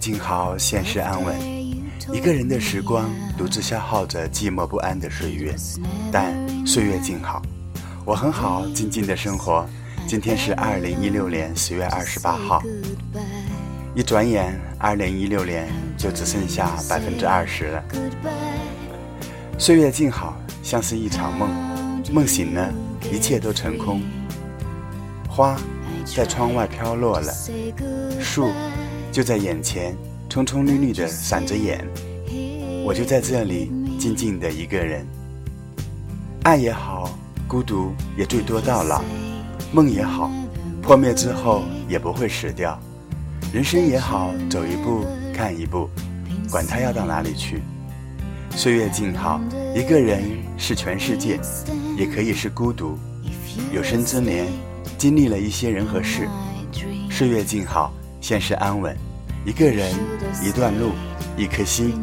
静好，现实安稳。一个人的时光，独自消耗着寂寞不安的岁月。但岁月静好，我很好，静静的生活。今天是二零一六年十月二十八号，一转眼，二零一六年就只剩下百分之二十了。岁月静好，像是一场梦，梦醒了，一切都成空。花在窗外飘落了，树就在眼前，葱葱绿绿的闪着眼。我就在这里静静的一个人。爱也好，孤独也最多到老。梦也好，破灭之后也不会死掉；人生也好，走一步看一步，管他要到哪里去。岁月静好，一个人是全世界，也可以是孤独。有生之年，经历了一些人和事。岁月静好，现实安稳，一个人，一段路，一颗心。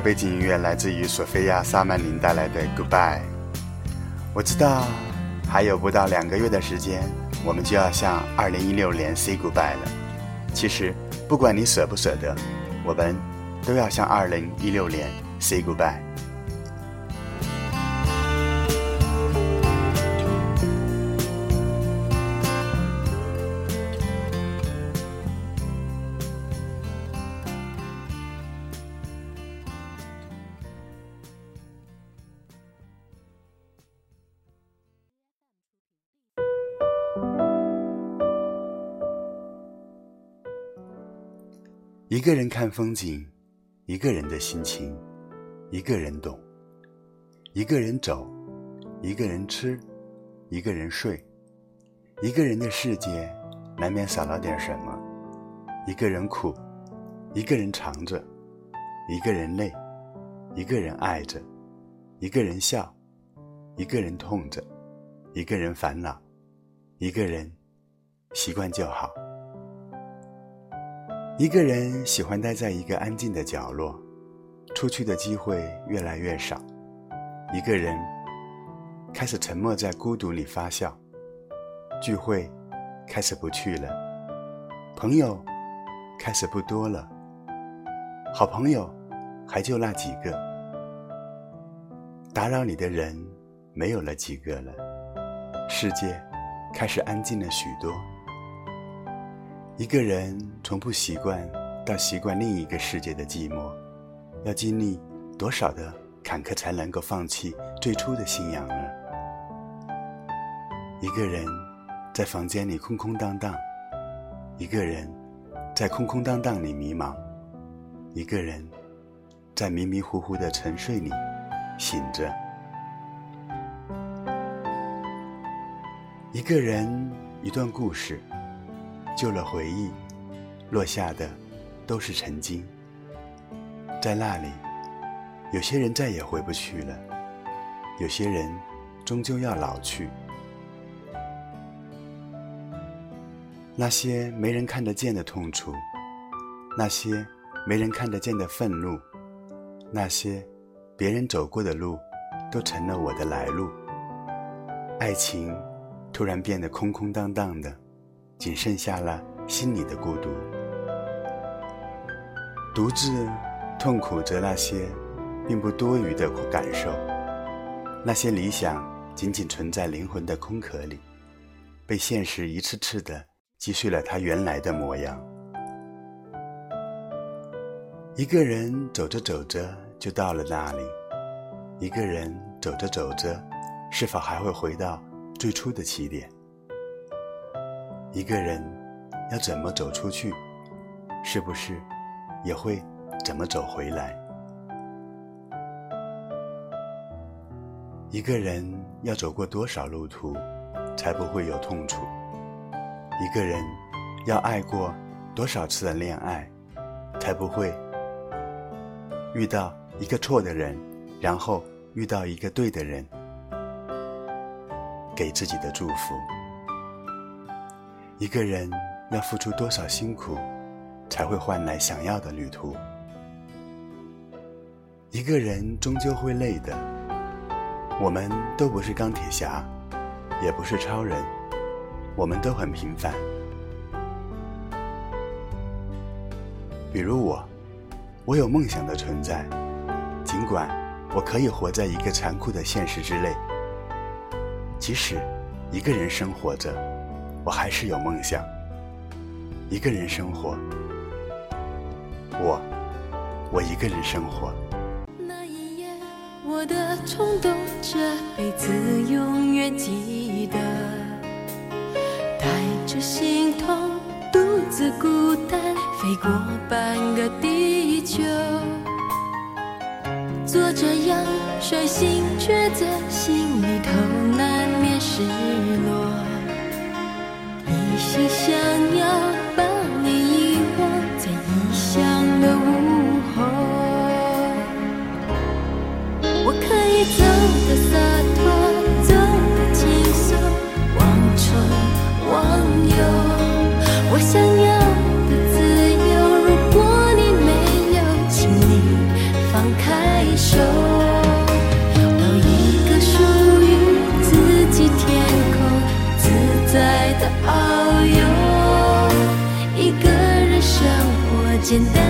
背景音乐来自于索菲亚·萨曼宁带来的《Goodbye》。我知道还有不到两个月的时间，我们就要向2016年 say goodbye 了。其实，不管你舍不舍得，我们都要向2016年 say goodbye。一个人看风景，一个人的心情，一个人懂。一个人走，一个人吃，一个人睡。一个人的世界，难免少了点什么。一个人苦，一个人尝着，一个人累，一个人爱着，一个人笑，一个人痛着，一个人烦恼，一个人习惯就好。一个人喜欢待在一个安静的角落，出去的机会越来越少。一个人开始沉默在孤独里发笑，聚会开始不去了，朋友开始不多了，好朋友还就那几个，打扰你的人没有了几个了，世界开始安静了许多。一个人从不习惯到习惯另一个世界的寂寞，要经历多少的坎坷才能够放弃最初的信仰呢？一个人在房间里空空荡荡，一个人在空空荡荡里迷茫，一个人在迷迷糊糊的沉睡里醒着，一个人一段故事。旧了回忆，落下的都是曾经。在那里，有些人再也回不去了，有些人终究要老去。那些没人看得见的痛楚，那些没人看得见的愤怒，那些别人走过的路，都成了我的来路。爱情突然变得空空荡荡的。仅剩下了心里的孤独，独自痛苦着那些并不多余的感受，那些理想仅仅存在灵魂的空壳里，被现实一次次的击碎了他原来的模样。一个人走着走着就到了那里，一个人走着走着，是否还会回到最初的起点？一个人要怎么走出去，是不是也会怎么走回来？一个人要走过多少路途，才不会有痛楚？一个人要爱过多少次的恋爱，才不会遇到一个错的人，然后遇到一个对的人，给自己的祝福？一个人要付出多少辛苦，才会换来想要的旅途？一个人终究会累的。我们都不是钢铁侠，也不是超人，我们都很平凡。比如我，我有梦想的存在，尽管我可以活在一个残酷的现实之内。即使一个人生活着，我还是有梦想。一个人生活，我，我一个人生活。那一夜我的冲动，这辈子永远记得。带着心痛，独自孤单，飞过半个地球。做这样率性抉择，心里头心想简单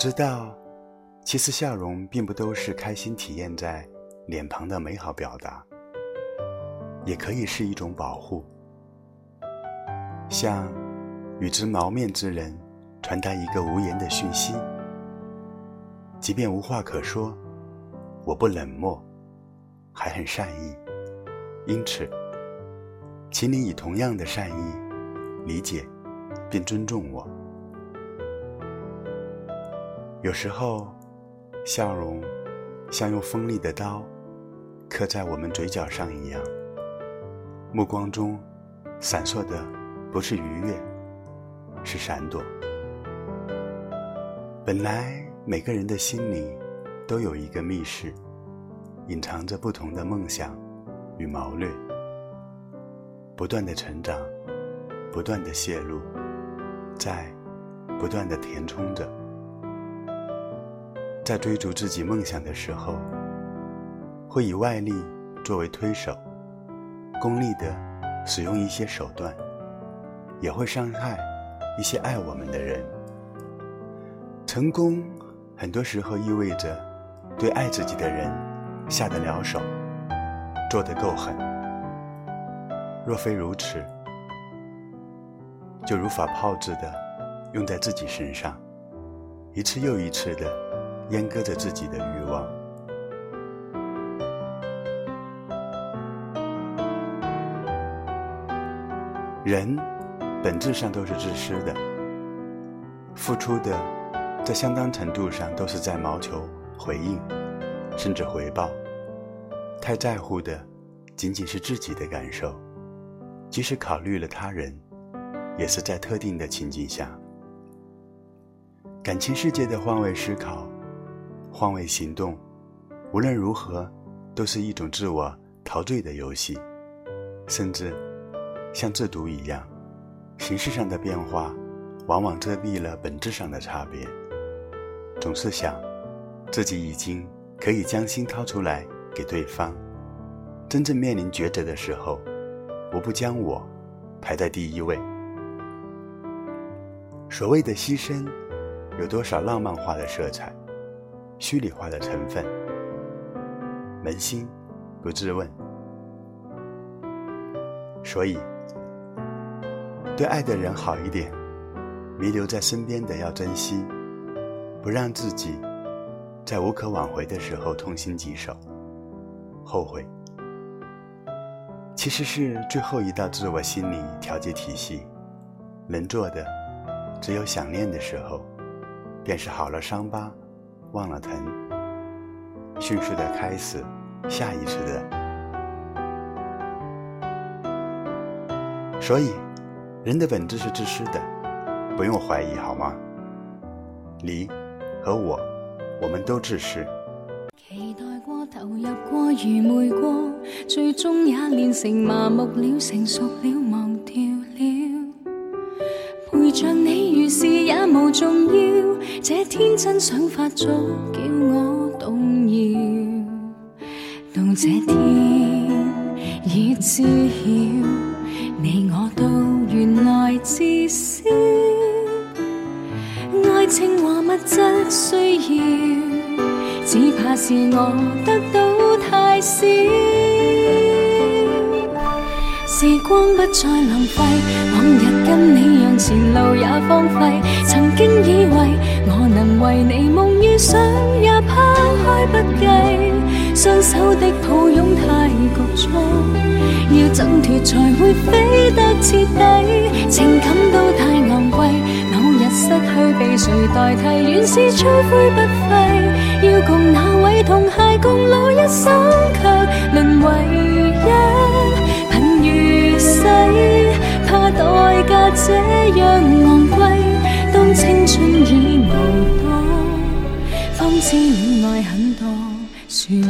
知道，其实笑容并不都是开心体验在脸庞的美好表达，也可以是一种保护，向与之谋面之人传达一个无言的讯息。即便无话可说，我不冷漠，还很善意，因此，请你以同样的善意理解并尊重我。有时候，笑容像用锋利的刀刻在我们嘴角上一样，目光中闪烁的不是愉悦，是闪躲。本来每个人的心里都有一个密室，隐藏着不同的梦想与谋略，不断的成长，不断的泄露，在不断的填充着。在追逐自己梦想的时候，会以外力作为推手，功利的使用一些手段，也会伤害一些爱我们的人。成功很多时候意味着对爱自己的人下得了手，做得够狠。若非如此，就如法炮制的用在自己身上，一次又一次的。阉割着自己的欲望。人本质上都是自私的，付出的在相当程度上都是在谋求回应，甚至回报。太在乎的仅仅是自己的感受，即使考虑了他人，也是在特定的情境下。感情世界的换位思考。换位行动，无论如何，都是一种自我陶醉的游戏，甚至像制毒一样，形式上的变化往往遮蔽了本质上的差别。总是想自己已经可以将心掏出来给对方，真正面临抉择的时候，我不将我排在第一位。所谓的牺牲，有多少浪漫化的色彩？虚拟化的成分，扪心不自问。所以，对爱的人好一点，弥留在身边的要珍惜，不让自己在无可挽回的时候痛心疾首、后悔。其实是最后一道自我心理调节体系，能做的只有想念的时候，便是好了伤疤。忘了疼，迅速的开始下意识的。所以，人的本质是自私的，不用怀疑，好吗？你和我，我们都自私。期待过，投入过，愚昧过，最终也练成麻木了，成熟了，忘掉了。陪着你，也无重要。这天真想法早叫我动摇，到这天已知晓，你我都原来自私，爱情和物质需要，只怕是我得到太少。时光不再浪费，往日跟你让前路也荒废。曾经以为我能为你梦与想也抛开不计，双手的抱拥太局促，要挣脱才会飞得彻底。情感都太昂贵，某日失去被谁代替，原是吹灰不废。要共那位同偕共老一生，却沦为。怕代价这样昂贵，当青春已无多，方知恋爱很多算计。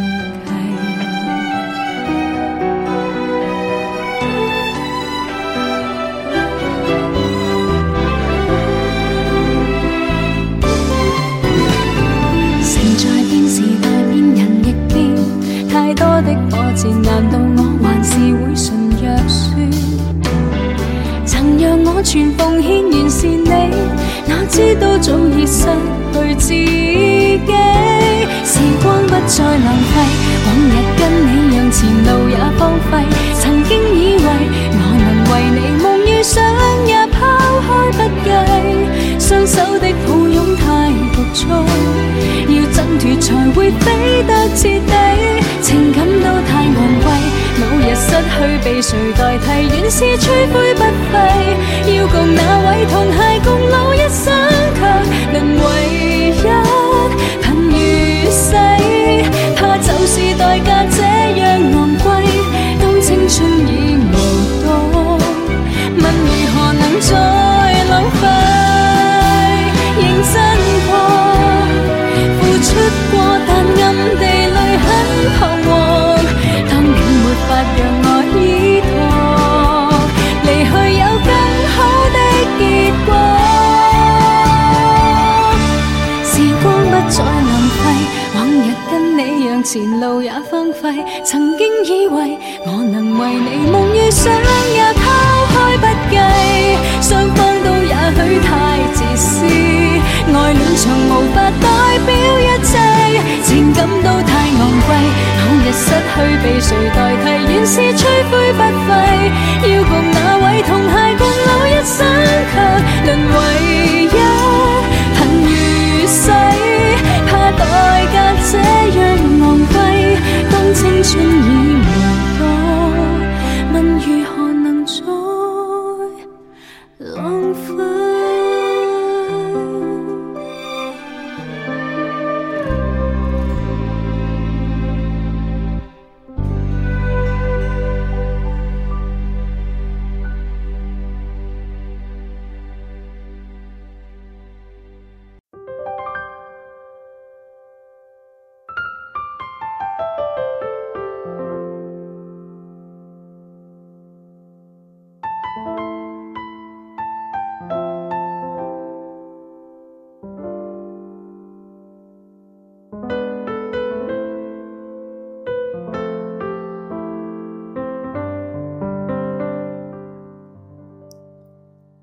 城在变时代变人亦变，太多的波折，难道我还是会全奉献，完是你，哪知道早已失去。自己。时光不再浪费，是吹灰不费。要共那位同偕让前路也荒廢。曾經以為我能為你夢與想也拋開不計，雙方都也許太自私，愛戀從無法代表一切，情感都太昂貴。某日失去被誰代替，原是吹灰不廢。要共那位同偕共老一生，卻淪為一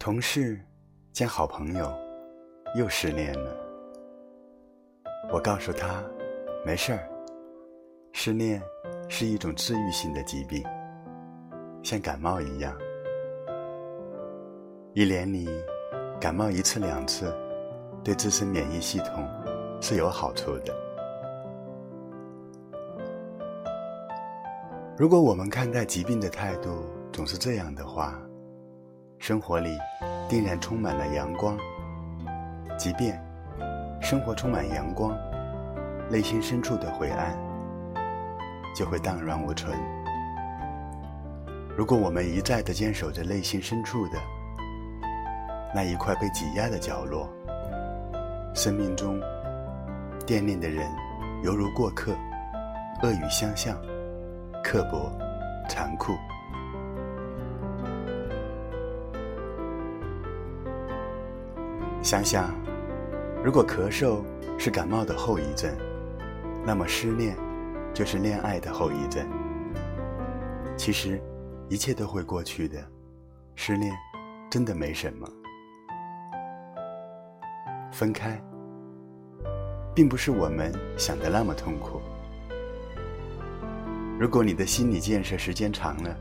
同事兼好朋友又失恋了。我告诉他，没事儿，失恋是一种治愈性的疾病，像感冒一样，一年里感冒一次两次，对自身免疫系统是有好处的。如果我们看待疾病的态度总是这样的话，生活里定然充满了阳光。即便生活充满阳光，内心深处的灰暗就会荡然无存。如果我们一再的坚守着内心深处的那一块被挤压的角落，生命中惦念的人犹如过客，恶语相向，刻薄，残酷。想想，如果咳嗽是感冒的后遗症，那么失恋就是恋爱的后遗症。其实，一切都会过去的，失恋真的没什么。分开，并不是我们想的那么痛苦。如果你的心理建设时间长了，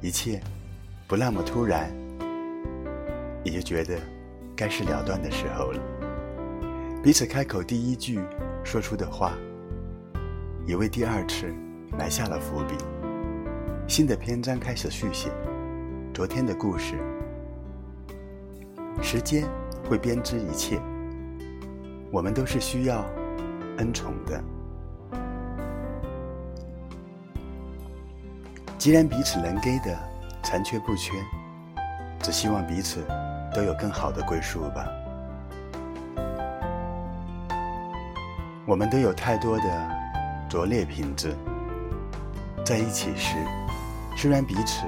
一切不那么突然，你就觉得。该是了断的时候了。彼此开口第一句说出的话，也为第二次埋下了伏笔。新的篇章开始续写，昨天的故事。时间会编织一切，我们都是需要恩宠的。既然彼此能给的残缺不缺，只希望彼此。都有更好的归宿吧。我们都有太多的拙劣品质，在一起时，虽然彼此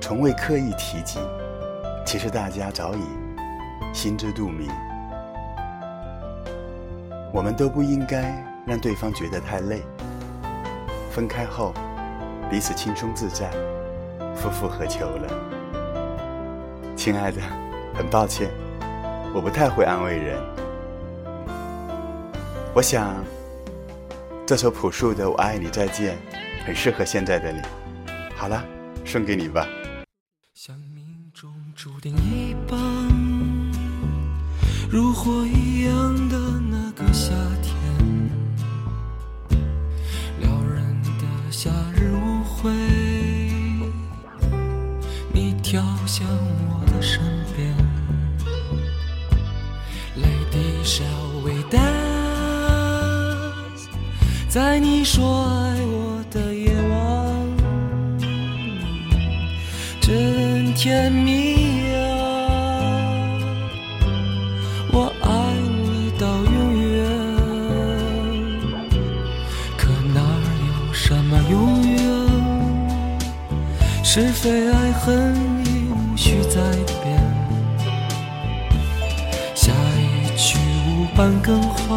从未刻意提及，其实大家早已心知肚明。我们都不应该让对方觉得太累。分开后，彼此轻松自在，夫复何求了？亲爱的，很抱歉，我不太会安慰人。我想，这首朴树的《我爱你再见》很适合现在的你。好了，送给你吧。像命中注定一般，如火一样在你说爱我的夜晚。真甜蜜啊！我爱你到永远，可哪有什么永远？是非爱恨已无需再辩，下一曲无伴更换，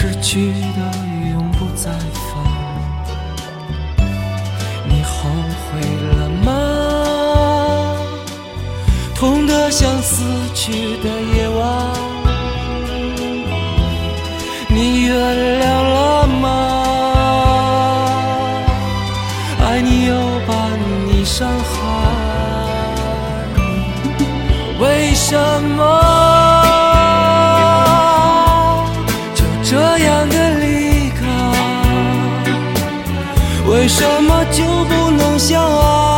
失去的永不再返。你后悔了吗？痛得像死去的夜晚，你原谅什么就不能相爱？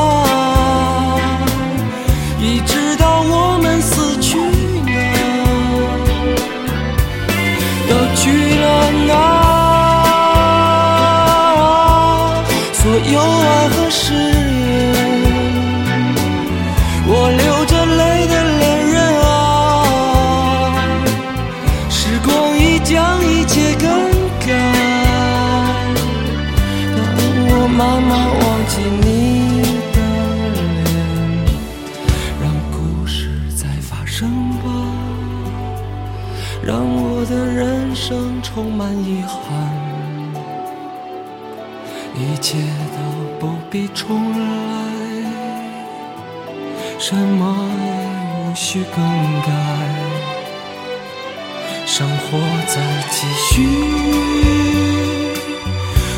必重来，什么也无需更改。生活在继续，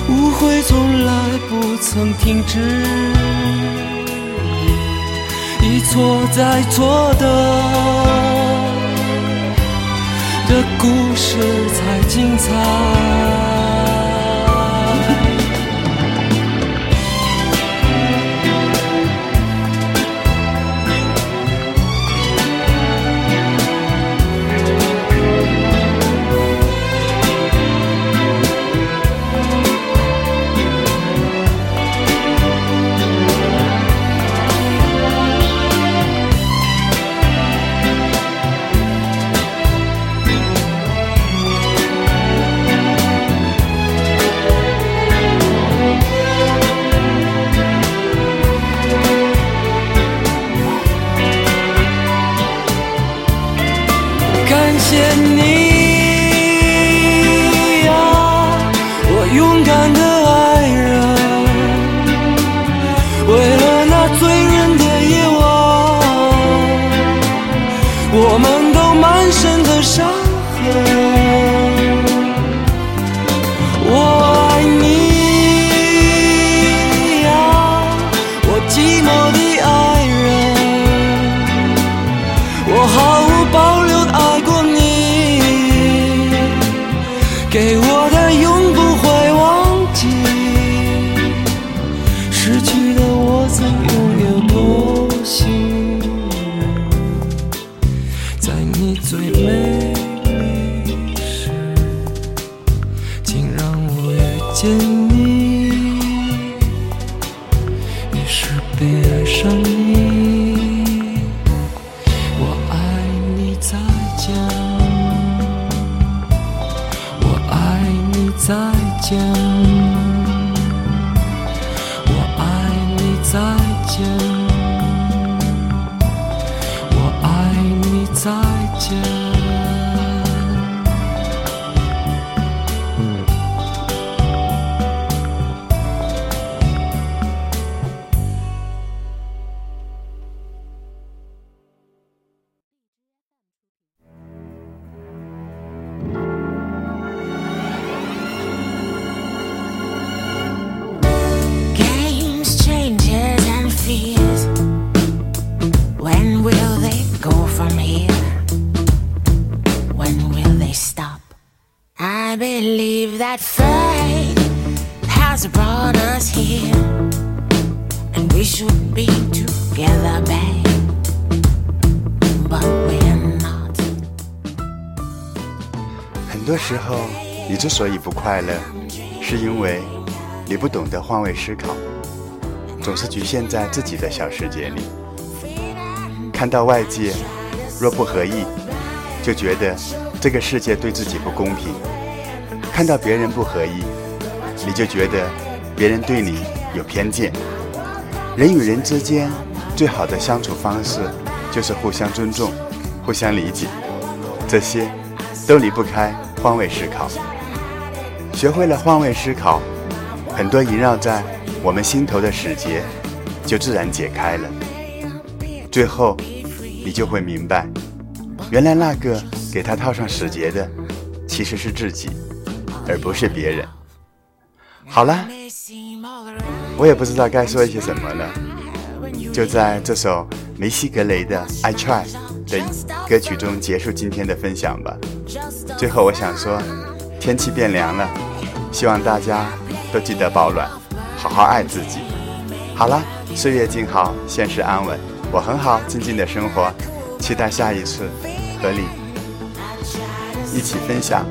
误会从来不曾停止，一错再错的的故事才精彩。见 believe that fate has brought us here, and we should be together, babe. But we're not. 很多时候，你之所以不快乐，是因为你不懂得换位思考，总是局限在自己的小世界里，看到外界若不合意，就觉得这个世界对自己不公平；看到别人不合意，你就觉得别人对你有偏见。人与人之间最好的相处方式就是互相尊重、互相理解，这些都离不开换位思考。学会了换位思考，很多萦绕在我们心头的死结就自然解开了。最后，你就会明白，原来那个给他套上死结的，其实是自己，而不是别人。好了，我也不知道该说一些什么了。就在这首梅西格雷的《I Try》的歌曲中结束今天的分享吧。最后，我想说，天气变凉了，希望大家都记得保暖，好好爱自己。好了，岁月静好，现实安稳，我很好，静静的生活，期待下一次和你一起分享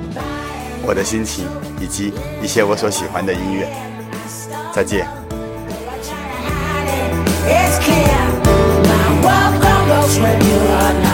我的心情以及一些我所喜欢的音乐。再见。i'm welcome to china.